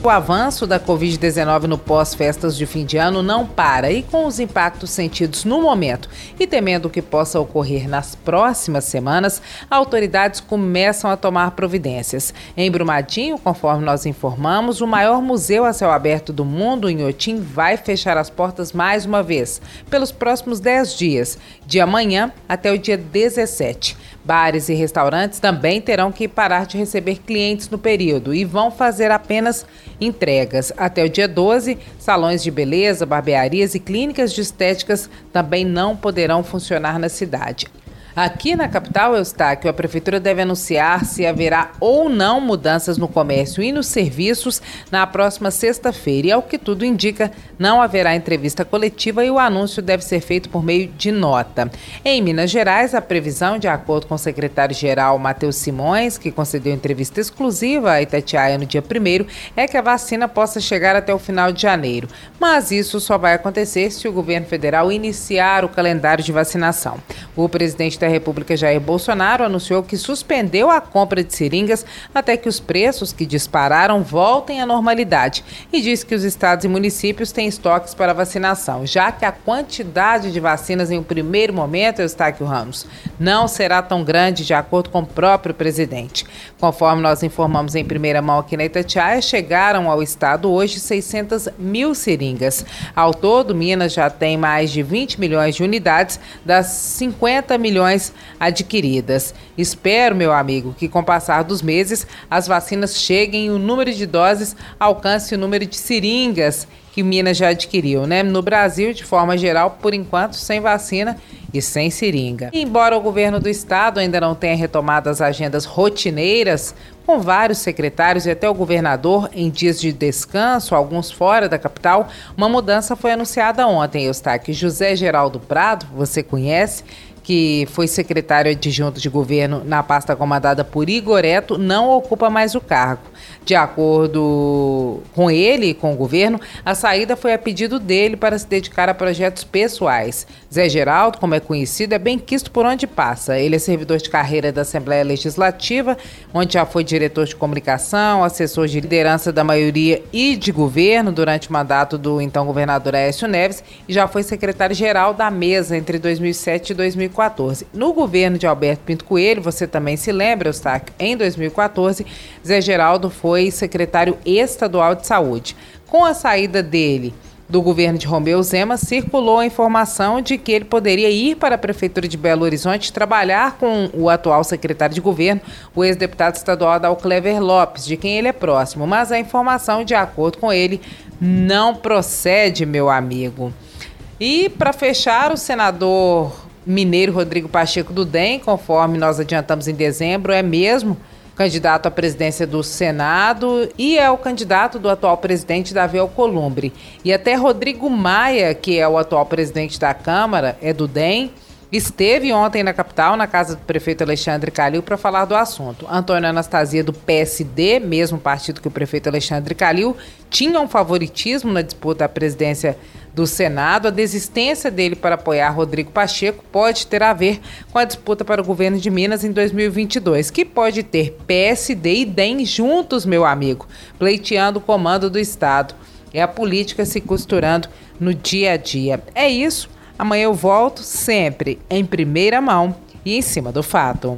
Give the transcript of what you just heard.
O avanço da Covid-19 no pós-festas de fim de ano não para e, com os impactos sentidos no momento e temendo que possa ocorrer nas próximas semanas, autoridades começam a tomar providências. Em Brumadinho, conforme nós informamos, o maior museu a céu aberto do mundo, em Otim, vai fechar as portas mais uma vez, pelos próximos 10 dias, de amanhã até o dia 17. Bares e restaurantes também terão que parar de receber clientes no período e vão fazer apenas entregas. Até o dia 12, salões de beleza, barbearias e clínicas de estéticas também não poderão funcionar na cidade. Aqui na capital, Eustáquio, a prefeitura deve anunciar se haverá ou não mudanças no comércio e nos serviços na próxima sexta-feira. E ao que tudo indica, não haverá entrevista coletiva e o anúncio deve ser feito por meio de nota. Em Minas Gerais, a previsão, de acordo com o secretário-geral Matheus Simões, que concedeu entrevista exclusiva a Itatiaia no dia 1 é que a vacina possa chegar até o final de janeiro. Mas isso só vai acontecer se o governo federal iniciar o calendário de vacinação. O presidente da República Jair Bolsonaro anunciou que suspendeu a compra de seringas até que os preços que dispararam voltem à normalidade e disse que os estados e municípios têm estoques para vacinação, já que a quantidade de vacinas em um primeiro momento, Eustáquio Ramos, não será tão grande, de acordo com o próprio presidente. Conforme nós informamos em primeira mão aqui na Itatiaia, chegaram ao estado hoje 600 mil seringas. Ao todo, Minas já tem mais de 20 milhões de unidades das 50 milhões adquiridas. Espero, meu amigo, que com o passar dos meses as vacinas cheguem e o número de doses alcance o número de seringas que Minas já adquiriu, né? No Brasil, de forma geral, por enquanto, sem vacina e sem seringa. E embora o governo do estado ainda não tenha retomado as agendas rotineiras, com vários secretários e até o governador em dias de descanso, alguns fora da capital, uma mudança foi anunciada ontem, Eustáquio. José Geraldo Prado, você conhece, que foi secretário adjunto de governo na pasta comandada por Igoreto, não ocupa mais o cargo. De acordo com ele e com o governo, a saída foi a pedido dele para se dedicar a projetos pessoais. Zé Geraldo, como é conhecido, é bem quisto por onde passa. Ele é servidor de carreira da Assembleia Legislativa, onde já foi diretor de comunicação, assessor de liderança da maioria e de governo durante o mandato do então governador Aécio Neves e já foi secretário-geral da mesa entre 2007 e 2014. No governo de Alberto Pinto Coelho, você também se lembra, Eustáquio, em 2014, Zé Geraldo foi secretário estadual de saúde. Com a saída dele do governo de Romeu Zema, circulou a informação de que ele poderia ir para a Prefeitura de Belo Horizonte trabalhar com o atual secretário de governo, o ex-deputado estadual Adalclever Lopes, de quem ele é próximo. Mas a informação, de acordo com ele, não procede, meu amigo. E para fechar, o senador mineiro Rodrigo Pacheco do DEM, conforme nós adiantamos em dezembro, é mesmo candidato à presidência do Senado e é o candidato do atual presidente Davi Alcolumbre. E até Rodrigo Maia, que é o atual presidente da Câmara, é do DEM, esteve ontem na capital, na casa do prefeito Alexandre Calil, para falar do assunto. Antônio Anastasia, do PSD, mesmo partido que o prefeito Alexandre Calil, tinha um favoritismo na disputa à presidência do Senado, a desistência dele para apoiar Rodrigo Pacheco pode ter a ver com a disputa para o governo de Minas em 2022, que pode ter PSD e DEM juntos, meu amigo, pleiteando o comando do Estado. É a política se costurando no dia a dia. É isso. Amanhã eu volto sempre em primeira mão e em cima do fato.